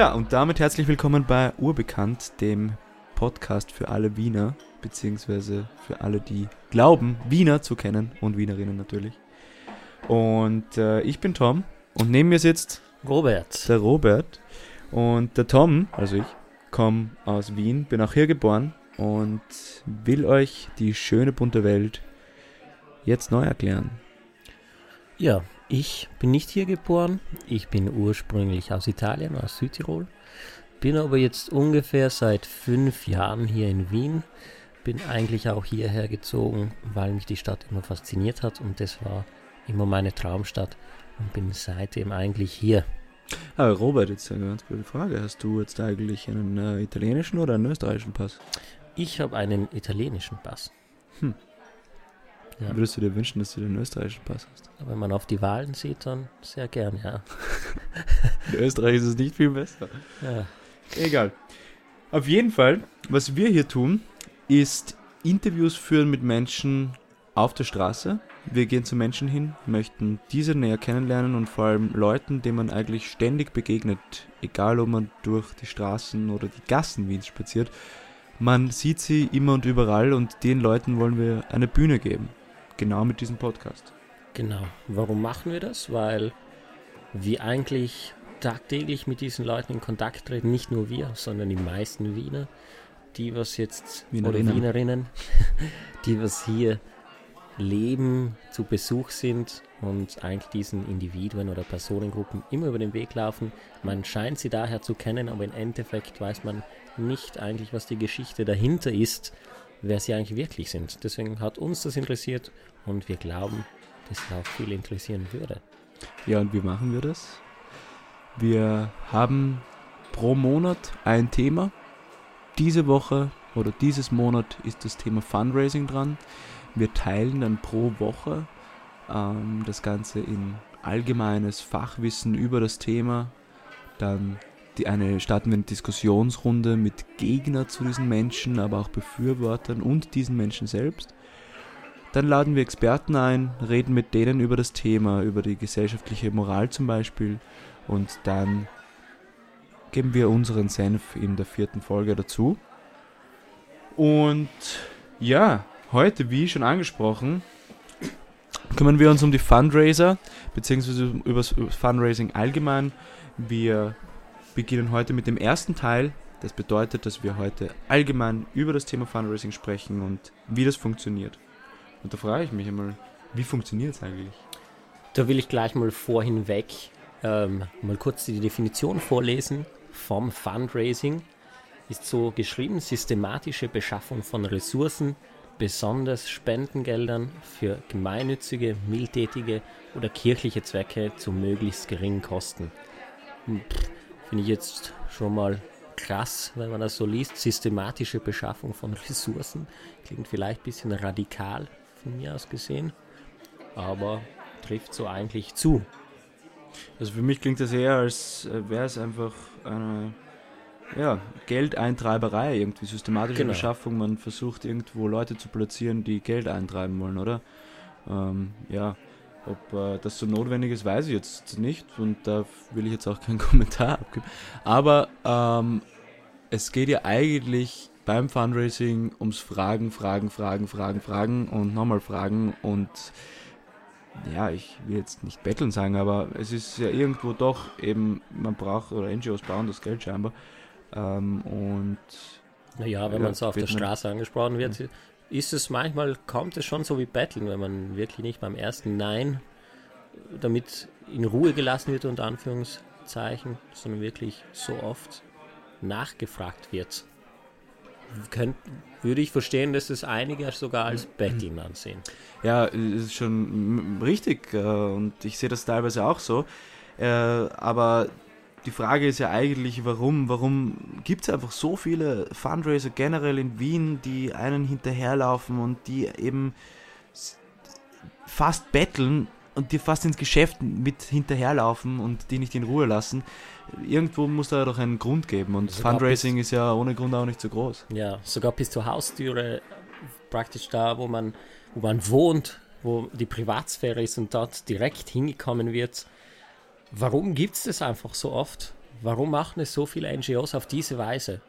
Ja, und damit herzlich willkommen bei Urbekannt, dem Podcast für alle Wiener, beziehungsweise für alle, die glauben, Wiener zu kennen und Wienerinnen natürlich. Und äh, ich bin Tom und neben mir sitzt Robert. der Robert. Und der Tom, also ich, komme aus Wien, bin auch hier geboren und will euch die schöne bunte Welt jetzt neu erklären. Ja, ich bin nicht hier geboren. Ich bin ursprünglich aus Italien, aus Südtirol. Bin aber jetzt ungefähr seit fünf Jahren hier in Wien. Bin eigentlich auch hierher gezogen, weil mich die Stadt immer fasziniert hat und das war immer meine Traumstadt und bin seitdem eigentlich hier. Aber Robert, jetzt eine ganz blöde Frage. Hast du jetzt eigentlich einen äh, italienischen oder einen österreichischen Pass? Ich habe einen italienischen Pass. Hm. Ja. Würdest du dir wünschen, dass du den österreichischen Pass hast? Wenn man auf die Wahlen sieht, dann sehr gern, ja. In Österreich ist es nicht viel besser. ja. Egal. Auf jeden Fall, was wir hier tun, ist Interviews führen mit Menschen auf der Straße. Wir gehen zu Menschen hin, möchten diese näher kennenlernen und vor allem Leuten, denen man eigentlich ständig begegnet, egal ob man durch die Straßen oder die Gassen Wiens spaziert. Man sieht sie immer und überall und den Leuten wollen wir eine Bühne geben. Genau mit diesem Podcast. Genau. Warum machen wir das? Weil wir eigentlich tagtäglich mit diesen Leuten in Kontakt treten. Nicht nur wir, sondern die meisten Wiener, die was jetzt, Wienerinnen. oder Wienerinnen, die was hier leben, zu Besuch sind und eigentlich diesen Individuen oder Personengruppen immer über den Weg laufen. Man scheint sie daher zu kennen, aber im Endeffekt weiß man nicht eigentlich, was die Geschichte dahinter ist, wer sie eigentlich wirklich sind. Deswegen hat uns das interessiert und wir glauben, dass es auch viel interessieren würde. Ja, und wie machen wir das? Wir haben pro Monat ein Thema. Diese Woche oder dieses Monat ist das Thema Fundraising dran. Wir teilen dann pro Woche ähm, das Ganze in allgemeines Fachwissen über das Thema. Dann die eine, starten wir eine Diskussionsrunde mit Gegner zu diesen Menschen, aber auch Befürwortern und diesen Menschen selbst. Dann laden wir Experten ein, reden mit denen über das Thema, über die gesellschaftliche Moral zum Beispiel. Und dann geben wir unseren Senf in der vierten Folge dazu. Und ja, heute, wie schon angesprochen, kümmern wir uns um die Fundraiser, beziehungsweise über das Fundraising allgemein. Wir beginnen heute mit dem ersten Teil. Das bedeutet, dass wir heute allgemein über das Thema Fundraising sprechen und wie das funktioniert. Und da frage ich mich einmal, wie funktioniert es eigentlich? Da will ich gleich mal vorhin weg ähm, mal kurz die Definition vorlesen vom Fundraising. Ist so geschrieben, systematische Beschaffung von Ressourcen, besonders Spendengeldern für gemeinnützige, mildtätige oder kirchliche Zwecke zu möglichst geringen Kosten. Hm, Finde ich jetzt schon mal krass, wenn man das so liest. Systematische Beschaffung von Ressourcen. Klingt vielleicht ein bisschen radikal von mir aus gesehen, aber trifft so eigentlich zu. Also für mich klingt das eher, als äh, wäre es einfach eine ja, Geldeintreiberei, irgendwie systematische Genau. Beschaffung. Man versucht irgendwo Leute zu platzieren, die Geld eintreiben wollen, oder? Ähm, ja, ob äh, das so notwendig ist, weiß ich jetzt nicht und da will ich jetzt auch keinen Kommentar abgeben. Aber ähm, es geht ja eigentlich beim Fundraising ums Fragen, Fragen, Fragen, Fragen, Fragen und nochmal Fragen und ja, ich will jetzt nicht betteln sagen, aber es ist ja irgendwo doch eben, man braucht, oder NGOs brauchen das Geld scheinbar. Ähm, und Naja, wenn Ja, man so auf der Straße angesprochen wird, ist es manchmal, kommt es schon so wie Betteln, wenn man wirklich nicht beim ersten Nein damit in Ruhe gelassen wird, unter Anführungszeichen, sondern wirklich so oft nachgefragt wird. Könnt, würde ich verstehen, dass es einige sogar als Betteln ansehen. ja, es ist schon richtig äh, und ich sehe das teilweise auch so. Äh, aber die Frage ist ja eigentlich, warum? Warum gibt es einfach so viele Fundraiser generell in Wien, die einen hinterherlaufen und die eben fast betteln und dir fast ins Geschäft mit hinterherlaufen und die nicht in Ruhe lassen? Irgendwo muss da doch einen Grund geben und Sogar Fundraising ist ja ohne Grund auch nicht so groß. Ja, sogar bis zur Haustüre praktisch da, wo man, wo man wohnt, wo die Privatsphäre ist und dort direkt hingekommen wird. Warum gibt es das einfach so oft? Warum machen es so viele NGOs auf diese Weise?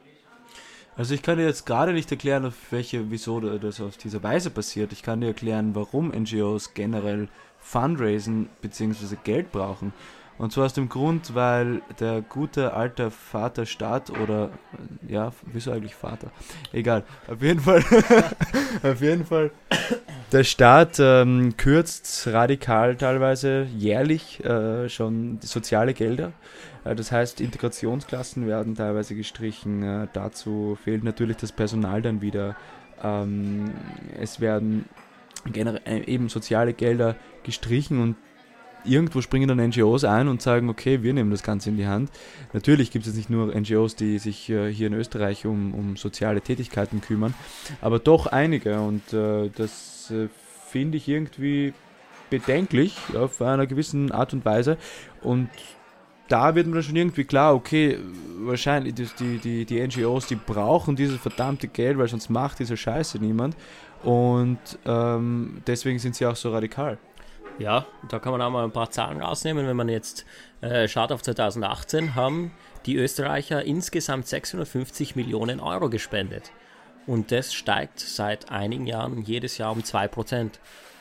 Also ich kann dir jetzt gerade nicht erklären, auf welche, wieso das auf diese Weise passiert. Ich kann dir erklären, warum NGOs generell Fundraisen bzw. Geld brauchen. Und zwar aus dem Grund, weil der gute alte Vater Staat oder ja, wieso eigentlich Vater? Egal. Auf jeden Fall, auf jeden Fall. Der Staat ähm, kürzt radikal teilweise jährlich äh, schon soziale Gelder. Äh, das heißt, Integrationsklassen werden teilweise gestrichen. Äh, dazu fehlt natürlich das Personal dann wieder. Ähm, es werden äh, eben soziale Gelder gestrichen und irgendwo springen dann NGOs ein und sagen, okay, wir nehmen das Ganze in die Hand. Natürlich gibt es nicht nur NGOs, die sich äh, hier in Österreich um, um soziale Tätigkeiten kümmern, aber doch einige und äh, das äh, finde ich irgendwie bedenklich auf einer gewissen Art und Weise und da wird mir schon irgendwie klar, okay, wahrscheinlich die, die, die NGOs, die brauchen dieses verdammte Geld, weil sonst macht diese Scheiße niemand und ähm, deswegen sind sie auch so radikal. Ja, da kann man auch mal ein paar Zahlen rausnehmen. Wenn man jetzt äh, schaut auf 2018, haben die Österreicher insgesamt 650 Millionen Euro gespendet. Und das steigt seit einigen Jahren jedes Jahr um 2%.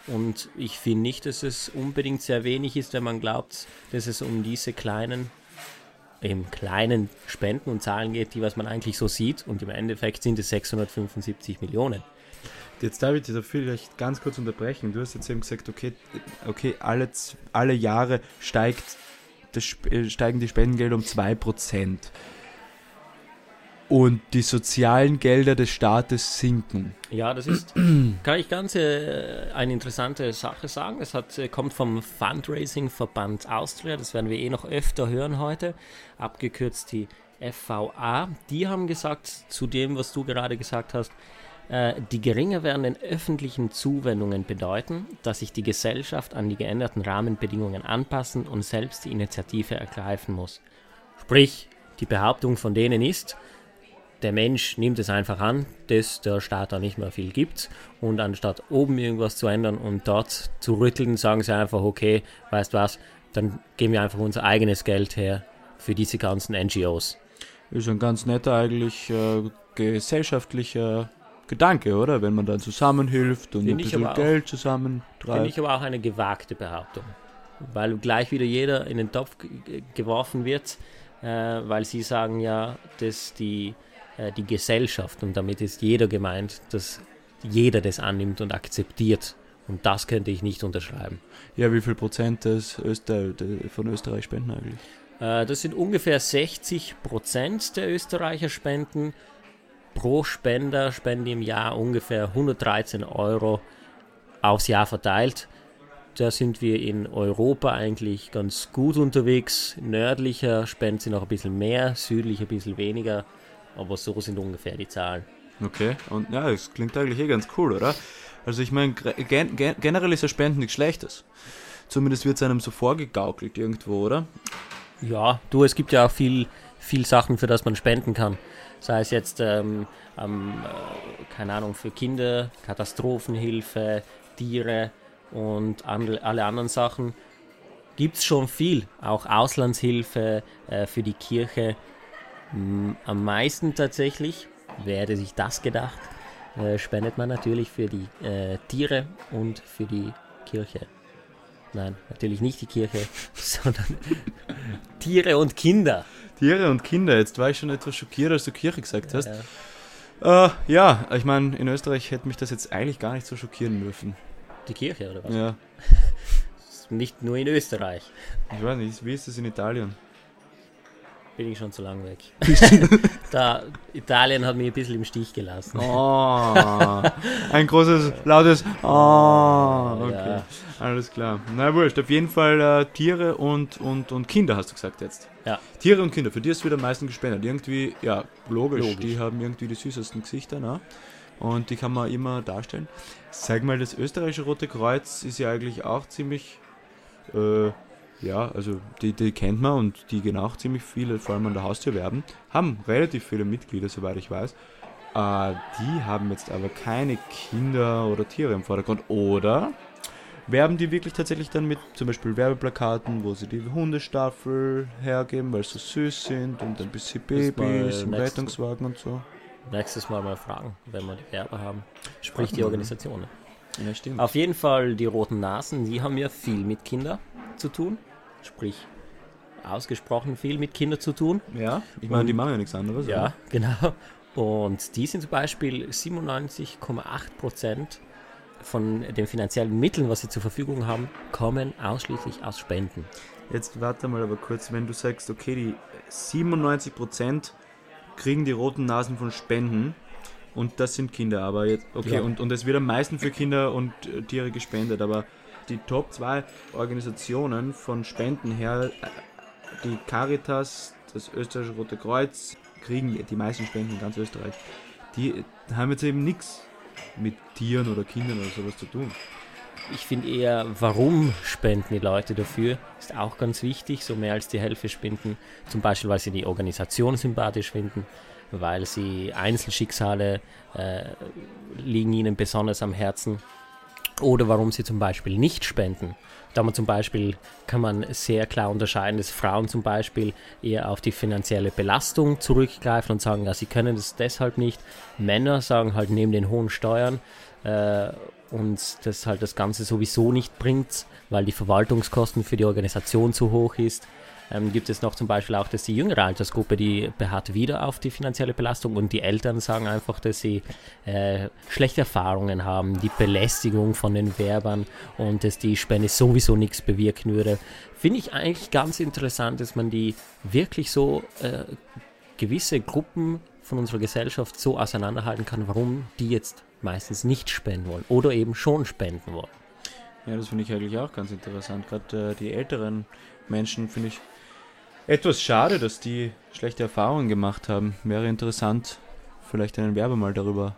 Und ich finde nicht, dass es unbedingt sehr wenig ist, wenn man glaubt, dass es um diese kleinen, eben kleinen Spenden und Zahlen geht, die was man eigentlich so sieht. Und im Endeffekt sind es 675 Millionen. Jetzt darf ich dich da vielleicht ganz kurz unterbrechen. Du hast jetzt eben gesagt, okay, okay alle, alle Jahre steigt das, äh, steigen die Spendengelder um 2%. Und die sozialen Gelder des Staates sinken. Ja, das ist, kann ich ganz äh, eine interessante Sache sagen. Es hat, äh, kommt vom Fundraising-Verband Austria, das werden wir eh noch öfter hören heute, abgekürzt die FVA. Die haben gesagt, zu dem, was du gerade gesagt hast, äh, die geringer werdenden öffentlichen Zuwendungen bedeuten, dass sich die Gesellschaft an die geänderten Rahmenbedingungen anpassen und selbst die Initiative ergreifen muss. Sprich, die Behauptung von denen ist, der Mensch nimmt es einfach an, dass der Staat da nicht mehr viel gibt und anstatt oben irgendwas zu ändern und dort zu rütteln, sagen sie einfach, okay, weißt was, dann geben wir einfach unser eigenes Geld her für diese ganzen NGOs. Ist ein ganz netter eigentlich äh, gesellschaftlicher Gedanke, oder? Wenn man dann zusammenhilft und Find ein bisschen Geld zusammentreibt. Finde ich aber auch eine gewagte Behauptung. Weil gleich wieder jeder in den Topf geworfen wird, äh, weil sie sagen ja, dass die, äh, die Gesellschaft, und damit ist jeder gemeint, dass jeder das annimmt und akzeptiert. Und das könnte ich nicht unterschreiben. Ja, wie viel Prozent des Öster von Österreich spenden eigentlich? Äh, das sind ungefähr 60 Prozent der Österreicher spenden pro Spender spende im Jahr ungefähr 113 Euro aufs Jahr verteilt. Da sind wir in Europa eigentlich ganz gut unterwegs. Nördlicher spenden sie noch ein bisschen mehr, südlich ein bisschen weniger. Aber so sind ungefähr die Zahlen. Okay, und ja, das klingt eigentlich eh ganz cool, oder? Also ich meine, gen generell ist ja Spenden nichts Schlechtes. Zumindest wird es einem so vorgegaukelt irgendwo, oder? Ja, du, es gibt ja auch viel, viel Sachen, für das man spenden kann sei es jetzt, ähm, ähm, äh, keine Ahnung, für Kinder, Katastrophenhilfe, Tiere und andre, alle anderen Sachen, gibt es schon viel. Auch Auslandshilfe äh, für die Kirche. M am meisten tatsächlich, wer hätte sich das gedacht, äh, spendet man natürlich für die äh, Tiere und für die Kirche. Nein, natürlich nicht die Kirche, sondern Tiere und Kinder. Tiere und Kinder. Jetzt war ich schon etwas schockiert, als du Kirche gesagt hast. Ja, äh, ja ich meine, in Österreich hätte mich das jetzt eigentlich gar nicht so schockieren dürfen. Die Kirche oder was? Ja. nicht nur in Österreich. Ich weiß nicht, wie ist das in Italien? Bin ich schon zu lang weg. da, Italien hat mich ein bisschen im Stich gelassen. Oh, ein großes, lautes Oh. Okay, ja. alles klar. Na wurscht, auf jeden Fall äh, Tiere und, und, und Kinder hast du gesagt jetzt. Ja. Tiere und Kinder, für die ist wieder am meisten gespendet. Irgendwie, ja, logisch, logisch. die haben irgendwie die süßesten Gesichter, ne? Und die kann man immer darstellen. Sag mal, das österreichische Rote Kreuz ist ja eigentlich auch ziemlich äh, ja, also die, die kennt man und die gehen auch ziemlich viele, vor allem an der Haustür werben, haben relativ viele Mitglieder, soweit ich weiß. Äh, die haben jetzt aber keine Kinder oder Tiere im Vordergrund. Oder werben die wirklich tatsächlich dann mit zum Beispiel Werbeplakaten, wo sie die Hundestaffel hergeben, weil sie so süß sind und ein bisschen Babys im Rettungswagen und so. Nächstes Mal mal fragen, wenn wir die Werber haben. Sprich die. Organisationen. Ja, stimmt. Auf jeden Fall die roten Nasen, die haben ja viel mit Kindern zu tun. Sprich, ausgesprochen viel mit Kindern zu tun. Ja, ich meine, die machen ja nichts anderes. Ja, genau. Und die sind zum Beispiel 97,8 Prozent von den finanziellen Mitteln, was sie zur Verfügung haben, kommen ausschließlich aus Spenden. Jetzt warte mal aber kurz, wenn du sagst, okay, die 97% kriegen die roten Nasen von Spenden und das sind Kinder, aber jetzt, okay, Ja. und, und es wird am meisten für Kinder und äh, Tiere gespendet, aber die Top 2 Organisationen von Spenden her, äh, die Caritas, das Österreichische Rote Kreuz, kriegen die meisten Spenden in ganz Österreich. Die haben jetzt eben nichts mit Tieren oder Kindern oder sowas zu tun. Ich finde eher, warum spenden die Leute dafür, ist auch ganz wichtig. So mehr als die Hälfte spenden, zum Beispiel, weil sie die Organisation sympathisch finden, weil sie Einzelschicksale äh, liegen ihnen besonders am Herzen. Oder warum sie zum Beispiel nicht spenden. Da man zum Beispiel kann man sehr klar unterscheiden, dass Frauen zum Beispiel eher auf die finanzielle Belastung zurückgreifen und sagen, ja, sie können das deshalb nicht. Männer sagen halt neben den hohen Steuern äh, und das halt das Ganze sowieso nicht bringt, weil die Verwaltungskosten für die Organisation zu hoch ist. Ähm, gibt es noch zum Beispiel auch, dass die jüngere Altersgruppe, die beharrt wieder auf die finanzielle Belastung und die Eltern sagen einfach, dass sie äh, schlechte Erfahrungen haben, die Belästigung von den Werbern und dass die Spende sowieso nichts bewirken würde. Finde ich eigentlich ganz interessant, dass man die wirklich so äh, gewisse Gruppen von unserer Gesellschaft so auseinanderhalten kann, warum die jetzt meistens nicht spenden wollen oder eben schon spenden wollen. Ja, das finde ich eigentlich auch ganz interessant. Gerade äh, die älteren Menschen finde ich etwas schade, dass die schlechte Erfahrungen gemacht haben. Wäre interessant, vielleicht einen Werber mal darüber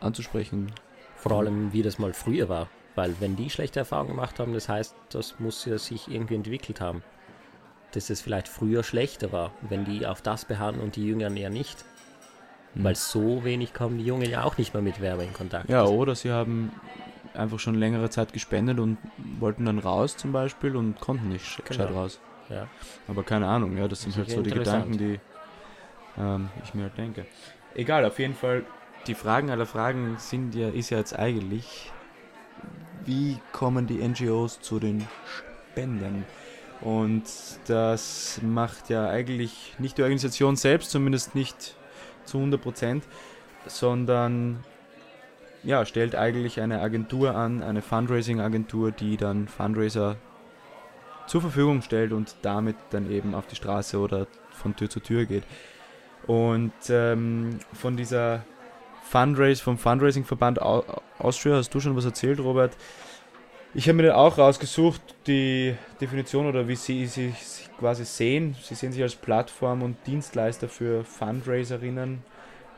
anzusprechen. Vor allem, wie das mal früher war. Weil wenn die schlechte Erfahrungen gemacht haben, das heißt, das muss ja sich irgendwie entwickelt haben. Dass es vielleicht früher schlechter war, wenn die auf das beharren und die Jüngeren eher nicht. Hm. Weil so wenig kommen die Jungen ja auch nicht mehr mit Werbe in Kontakt. Ja, oder sie haben einfach schon längere Zeit gespendet und wollten dann raus zum Beispiel und konnten nicht Genau. raus. Ja. Aber keine Ahnung, ja, das sind halt so die. Gedanken, die ähm, ich mir halt denke. Egal, auf jeden Fall, die Fragen aller Fragen sind ja, ist ja jetzt eigentlich, wie kommen die NGOs zu den Spenden? Und das macht ja eigentlich nicht die Organisation selbst, zumindest nicht zu 100 Prozent, sondern ja, stellt eigentlich eine Agentur an, eine Fundraising-Agentur, die dann Fundraiser zur Verfügung stellt und damit dann eben auf die Straße oder von Tür zu Tür geht. Und ähm, von dieser Fundraise, vom Fundraising-Verband Au- Austria hast du schon was erzählt, Robert. Ich habe mir dann auch rausgesucht, die Definition oder wie sie sich quasi sehen. Sie sehen sich als Plattform und Dienstleister für Fundraiserinnen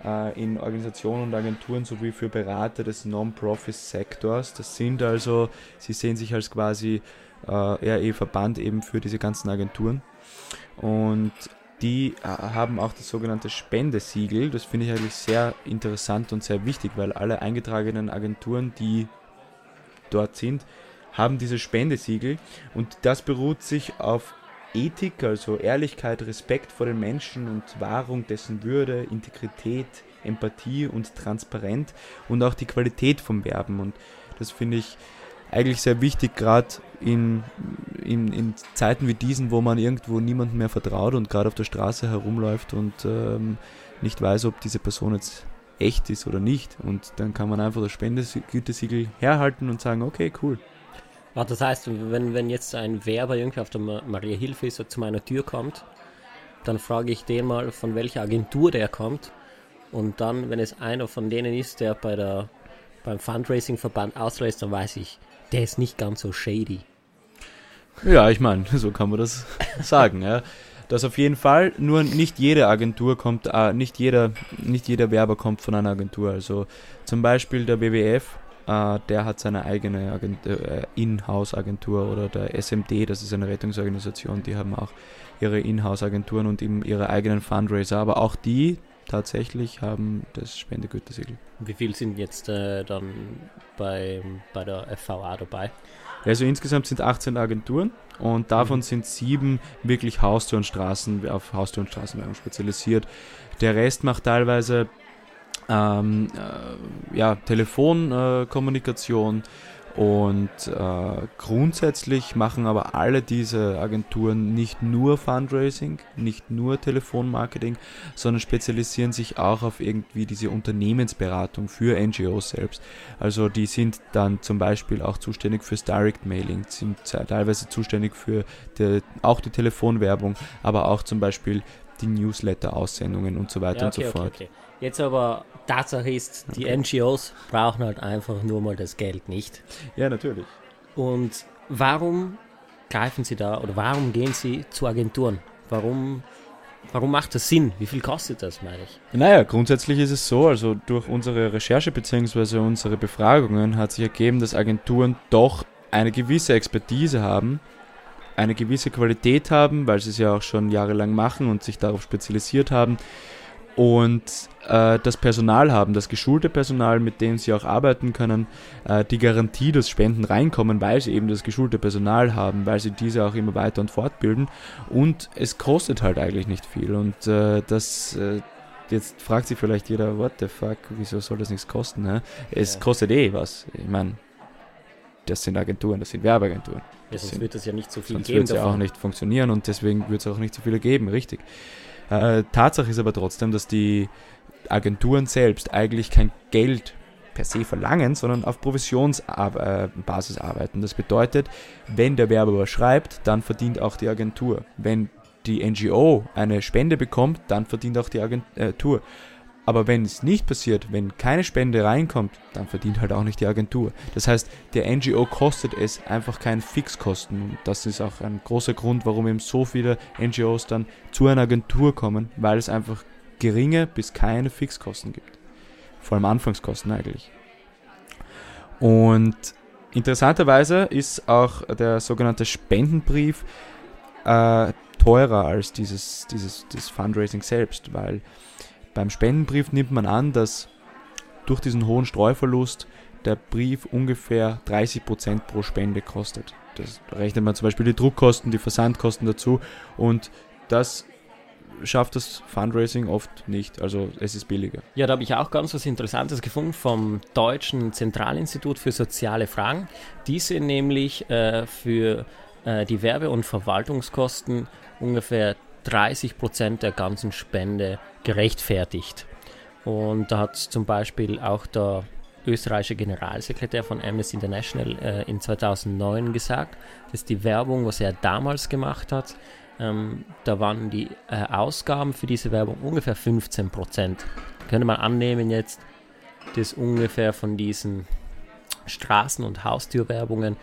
äh, in Organisationen und Agenturen sowie für Berater des Non-Profit-Sektors. Das sind also, sie sehen sich als quasi RE-Verband eben für diese ganzen Agenturen. Und die äh, haben auch das sogenannte Spendesiegel. Das finde ich eigentlich sehr interessant und sehr wichtig, weil alle eingetragenen Agenturen, die dort sind, haben diese Spendesiegel. Und das beruht sich auf Ethik, also Ehrlichkeit, Respekt vor den Menschen und Wahrung dessen Würde, Integrität, Empathie und Transparenz und auch die Qualität vom Werben. Und das finde ich eigentlich sehr wichtig, gerade in, in, in Zeiten wie diesen, wo man irgendwo niemandem mehr vertraut und gerade auf der Straße herumläuft und ähm, nicht weiß, ob diese Person jetzt echt ist oder nicht. Und dann kann man einfach das Spendegütesiegel herhalten und sagen, okay, cool. Das heißt, wenn, wenn jetzt ein Werber irgendwie auf der Ma- Maria Hilfe ist zu meiner Tür kommt, dann frage ich den mal, von welcher Agentur der kommt. Und dann, wenn es einer von denen ist, der bei der, beim Fundraising-Verband auslässt, dann weiß ich, der ist nicht ganz so shady. Ja, ich meine, so kann man das sagen. Ja. Das auf jeden Fall, nur nicht jede Agentur kommt, äh, nicht, jeder, nicht jeder Werber kommt von einer Agentur. Also zum Beispiel der WWF, äh, der hat seine eigene Agent äh, Inhouse-Agentur oder der SMD, das ist eine Rettungsorganisation, die haben auch ihre Inhouse-Agenturen und eben ihre eigenen Fundraiser. Aber auch die tatsächlich haben das Spendegütesiegel. Wie viel sind jetzt äh, dann bei, bei der FVA dabei? Also insgesamt sind 18 Agenturen und davon mhm. sind sieben wirklich Haustür- und Straßen, auf Haustür- und Straßenwerbung spezialisiert. Der Rest macht teilweise ähm, äh, ja, Telefonkommunikation, äh, und äh, grundsätzlich machen aber alle diese Agenturen nicht nur Fundraising, nicht nur Telefonmarketing, sondern spezialisieren sich auch auf irgendwie diese Unternehmensberatung für NGOs selbst. Also die sind dann zum Beispiel auch zuständig fürs Direct Mailing, sind teilweise zuständig für die, auch die Telefonwerbung, aber auch zum Beispiel die Newsletter-Aussendungen und so weiter ja, okay, und so fort. Okay, okay. Jetzt aber Tatsache ist, die okay. NGOs brauchen halt einfach nur mal das Geld nicht. Ja, natürlich. Und warum greifen sie da oder warum gehen sie zu Agenturen? Warum, warum macht das Sinn? Wie viel kostet das, meine ich? Naja, grundsätzlich ist es so, also durch unsere Recherche bzw. unsere Befragungen hat sich ergeben, dass Agenturen doch eine gewisse Expertise haben, eine gewisse Qualität haben, weil sie es ja auch schon jahrelang machen und sich darauf spezialisiert haben und äh, das Personal haben, das geschulte Personal, mit dem sie auch arbeiten können, äh, die Garantie, dass Spenden reinkommen, weil sie eben das geschulte Personal haben, weil sie diese auch immer weiter und fortbilden und es kostet halt eigentlich nicht viel und äh, das äh, jetzt fragt sich vielleicht jeder, what the fuck, wieso soll das nichts kosten? Ne? Es ja. kostet eh was. Ich meine, das sind Agenturen, das sind Werbeagenturen. Ja, sonst sind, wird das ja nicht so viel sonst geben. Sonst wird es ja auch nicht funktionieren und deswegen wird es auch nicht so viele geben, richtig. Äh, Tatsache ist aber trotzdem, dass die Agenturen selbst eigentlich kein Geld per se verlangen, sondern auf Provisionsbasis äh, arbeiten. Das bedeutet, wenn der Werber schreibt, dann verdient auch die Agentur. Wenn die NGO eine Spende bekommt, dann verdient auch die Agentur. Aber wenn es nicht passiert, wenn keine Spende reinkommt, dann verdient halt auch nicht die Agentur. Das heißt, der NGO kostet es einfach keinen Fixkosten. Und das ist auch ein großer Grund, warum eben so viele NGOs dann zu einer Agentur kommen, weil es einfach geringe bis keine Fixkosten gibt. Vor allem Anfangskosten eigentlich. Und interessanterweise ist auch der sogenannte Spendenbrief äh, teurer als dieses, dieses, dieses Fundraising selbst, weil beim Spendenbrief nimmt man an, dass durch diesen hohen Streuverlust der Brief ungefähr 30% pro Spende kostet. Das rechnet man zum Beispiel die Druckkosten, die Versandkosten dazu und das schafft das Fundraising oft nicht. Also es ist billiger. Ja, da habe ich auch ganz was Interessantes gefunden vom Deutschen Zentralinstitut für soziale Fragen. Diese nämlich äh, für äh, die Werbe- und Verwaltungskosten ungefähr 30 Prozent der ganzen Spende gerechtfertigt. Und da hat zum Beispiel auch der österreichische Generalsekretär von Amnesty International äh, in 2009 gesagt, dass die Werbung, was er damals gemacht hat, ähm, da waren die äh, Ausgaben für diese Werbung ungefähr 15 Prozent. Könnte man annehmen jetzt, dass ungefähr von diesen Straßen- und Haustürwerbungen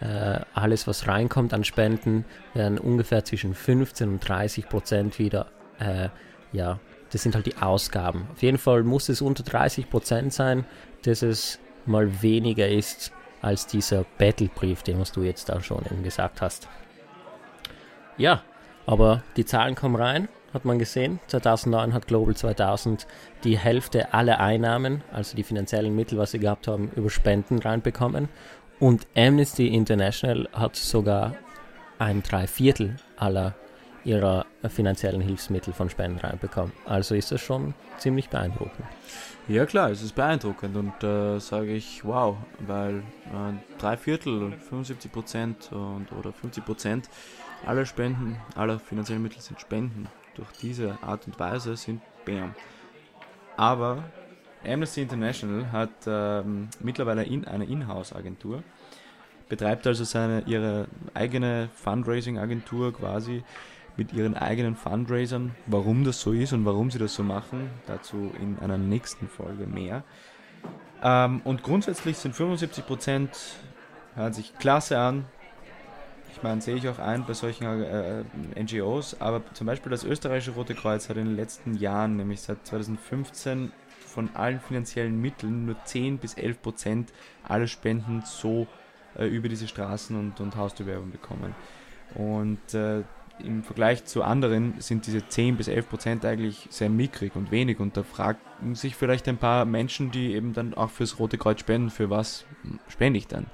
äh, alles, was reinkommt an Spenden, werden ungefähr zwischen 15 und 30 Prozent wieder, äh, ja, das sind halt die Ausgaben. Auf jeden Fall muss es unter 30 Prozent sein, dass es mal weniger ist als dieser Battlebrief, den was du jetzt da schon eben gesagt hast. Ja, aber die Zahlen kommen rein, hat man gesehen. 2009 hat Global 2000 die Hälfte aller Einnahmen, also die finanziellen Mittel, was sie gehabt haben, über Spenden reinbekommen. Und Amnesty International hat sogar ein Dreiviertel aller ihrer finanziellen Hilfsmittel von Spenden reinbekommen. Also ist das schon ziemlich beeindruckend. Ja klar, es ist beeindruckend und äh, sage ich wow, weil äh, drei Viertel, 75 Prozent und oder 50 Prozent aller Spenden, aller finanziellen Mittel sind Spenden. Durch diese Art und Weise sind Bam. Aber Amnesty International hat ähm, mittlerweile in, eine Inhouse-Agentur, betreibt also seine, ihre eigene Fundraising-Agentur quasi mit ihren eigenen Fundraisern. Warum das so ist und warum sie das so machen, dazu in einer nächsten Folge mehr. Ähm, und grundsätzlich sind 75%, hört sich klasse an. Ich meine, sehe ich auch ein bei solchen äh, NGOs, aber zum Beispiel das österreichische Rote Kreuz hat in den letzten Jahren, nämlich seit 2015, von allen finanziellen Mitteln nur 10 bis 11 Prozent aller Spenden so äh, über diese Straßen- und, und Haustürwerbung bekommen. Und äh, im Vergleich zu anderen sind diese 10 bis 11 Prozent eigentlich sehr mickrig und wenig. Und da fragen sich vielleicht ein paar Menschen, die eben dann auch fürs Rote Kreuz spenden, für was spende ich dann?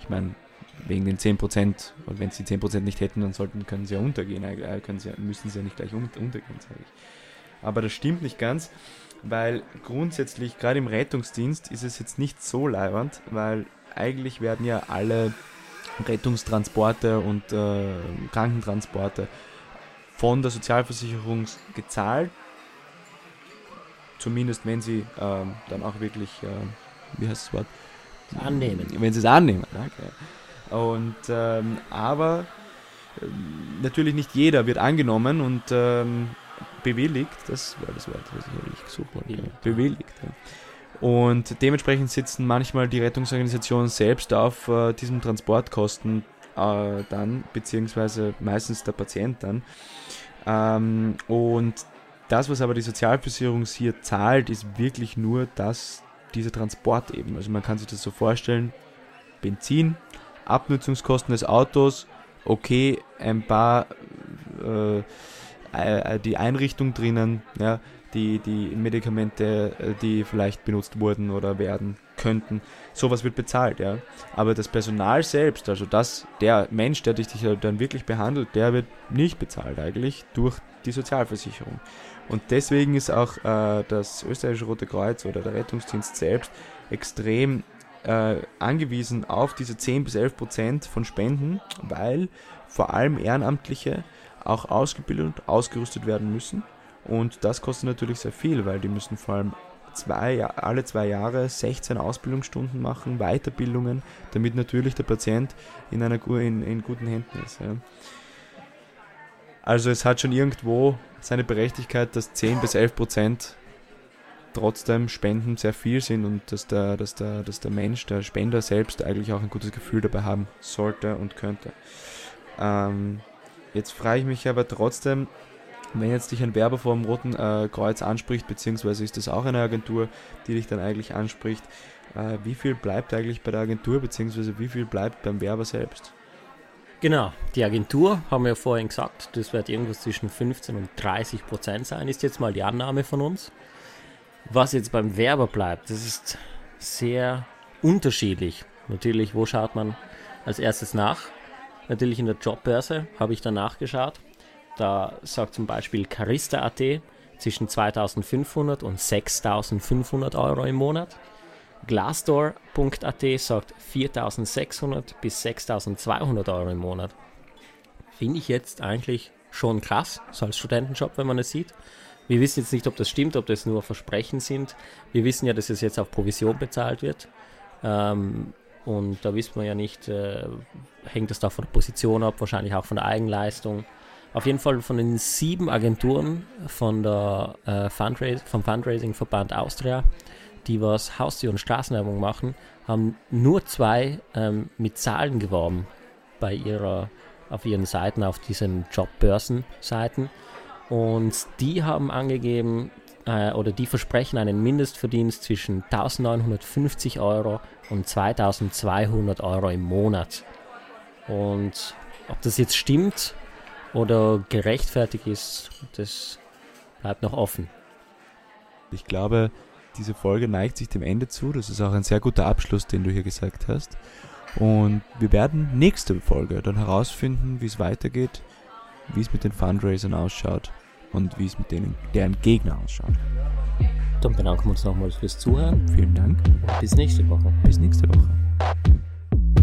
Ich meine, wegen den 10 Prozent, und wenn sie 10 Prozent nicht hätten, dann sollten, können sie ja untergehen, äh, können sie, müssen sie ja nicht gleich untergehen, sage ich. Aber das stimmt nicht ganz, weil grundsätzlich, gerade im Rettungsdienst, ist es jetzt nicht so leibernd, weil eigentlich werden ja alle Rettungstransporte und äh, Krankentransporte von der Sozialversicherung gezahlt. Zumindest wenn sie äh, dann auch wirklich, äh, wie heißt das Wort? Annehmen. Wenn sie es annehmen. Okay. Und ähm, aber ähm, natürlich nicht jeder wird angenommen und ähm, bewilligt. Das war das Wort, was ich eigentlich gesucht habe. Bewilligt. bewilligt ja. Und dementsprechend sitzen manchmal die Rettungsorganisationen selbst auf äh, diesen Transportkosten äh, dann, beziehungsweise meistens der Patient dann. Ähm, und das, was aber die Sozialversicherung hier zahlt, ist wirklich nur das, dieser Transport eben. Also man kann sich das so vorstellen, Benzin, Abnutzungskosten des Autos, okay, ein paar äh, die Einrichtung drinnen, ja, die, die Medikamente, äh, die vielleicht benutzt wurden oder werden könnten. Sowas wird bezahlt, ja. Aber das Personal selbst, also das, der Mensch, der dich dann wirklich behandelt, der wird nicht bezahlt eigentlich durch die Sozialversicherung. Und deswegen ist auch äh, das österreichische Rote Kreuz oder der Rettungsdienst selbst extrem äh, angewiesen auf diese 10 bis 11 Prozent von Spenden, weil vor allem Ehrenamtliche auch ausgebildet und ausgerüstet werden müssen und das kostet natürlich sehr viel, weil die müssen vor allem zwei, alle zwei Jahre 16 Ausbildungsstunden machen, Weiterbildungen, damit natürlich der Patient in, einer, in, in guten Händen ist. Ja. Also es hat schon irgendwo seine Berechtigkeit, dass 10 bis 11 Prozent trotzdem Spenden sehr viel sind und dass der, dass, der, dass der Mensch, der Spender selbst eigentlich auch ein gutes Gefühl dabei haben sollte und könnte. Ähm, jetzt frage ich mich aber trotzdem, wenn jetzt dich ein Werber vom Roten äh, Kreuz anspricht, beziehungsweise ist das auch eine Agentur, die dich dann eigentlich anspricht, äh, wie viel bleibt eigentlich bei der Agentur, beziehungsweise wie viel bleibt beim Werber selbst? Genau, die Agentur, haben wir ja vorhin gesagt, das wird irgendwas zwischen 15 und 30 Prozent sein, ist jetzt mal die Annahme von uns. Was jetzt beim Werber bleibt, das ist sehr unterschiedlich. Natürlich, wo schaut man als erstes nach? Natürlich in der Jobbörse habe ich da nachgeschaut. Da sagt zum Beispiel Carista.at zwischen 2500 und 6500 Euro im Monat. Glassdoor.at sagt 4600 bis 6200 Euro im Monat. Finde ich jetzt eigentlich schon krass, so als Studentenjob, wenn man es sieht. Wir wissen jetzt nicht, ob das stimmt, ob das nur Versprechen sind. Wir wissen ja, dass es jetzt auf Provision bezahlt wird. Ähm, und da wissen wir ja nicht, äh, hängt das da von der Position ab, wahrscheinlich auch von der Eigenleistung. Auf jeden Fall von den sieben Agenturen von der, äh, Fundras vom Fundraising-Verband Austria, die was Haustür- und Straßenwerbung machen, haben nur zwei ähm, mit Zahlen geworben bei ihrer, auf ihren Seiten, auf diesen Jobbörsenseiten. Und die haben angegeben, äh, oder die versprechen einen Mindestverdienst zwischen 1950 Euro und 2200 Euro im Monat. Und ob das jetzt stimmt, oder gerechtfertigt ist, das bleibt noch offen. Ich glaube, diese Folge neigt sich dem Ende zu. Das ist auch ein sehr guter Abschluss, den du hier gesagt hast. Und wir werden nächste Folge dann herausfinden, wie es weitergeht, wie es mit den Fundraisern ausschaut und wie es mit denen, deren Gegner ausschaut. Dann bedanken wir uns nochmals fürs Zuhören. Vielen Dank. Bis nächste Woche. Bis nächste Woche.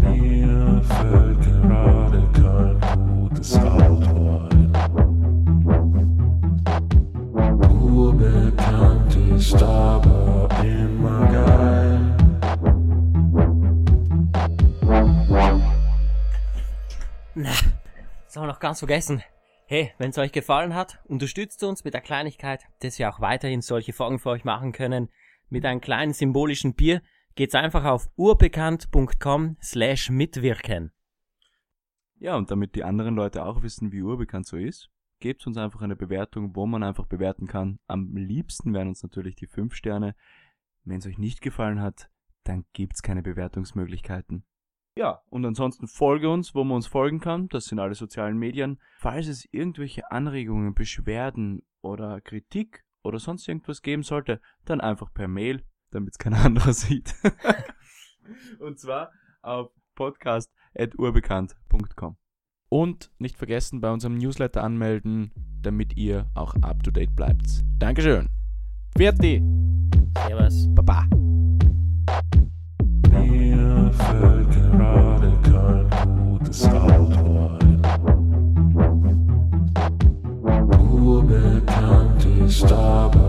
Mir fällt gerade kein gutes Wort Urbekannt ist aber immer geil. Na, das haben wir noch ganz vergessen. Hey, wenn es euch gefallen hat, unterstützt uns mit der Kleinigkeit, dass wir auch weiterhin solche Folgen für euch machen können. Mit einem kleinen symbolischen Bier geht's einfach auf urbekannt.com slash mitwirken. Ja, und damit die anderen Leute auch wissen, wie urbekannt so ist, gebt uns einfach eine Bewertung, wo man einfach bewerten kann. Am liebsten wären uns natürlich die 5 Sterne. Wenn es euch nicht gefallen hat, dann gibt's keine Bewertungsmöglichkeiten. Ja, und ansonsten folge uns, wo man uns folgen kann. Das sind alle sozialen Medien. Falls es irgendwelche Anregungen, Beschwerden oder Kritik oder sonst irgendwas geben sollte, dann einfach per Mail, damit es kein anderer sieht. und zwar auf podcast.urbekannt.com. Und nicht vergessen, bei unserem Newsletter anmelden, damit ihr auch up to date bleibt. Dankeschön. Pfiati. Servus. Baba. Wir stop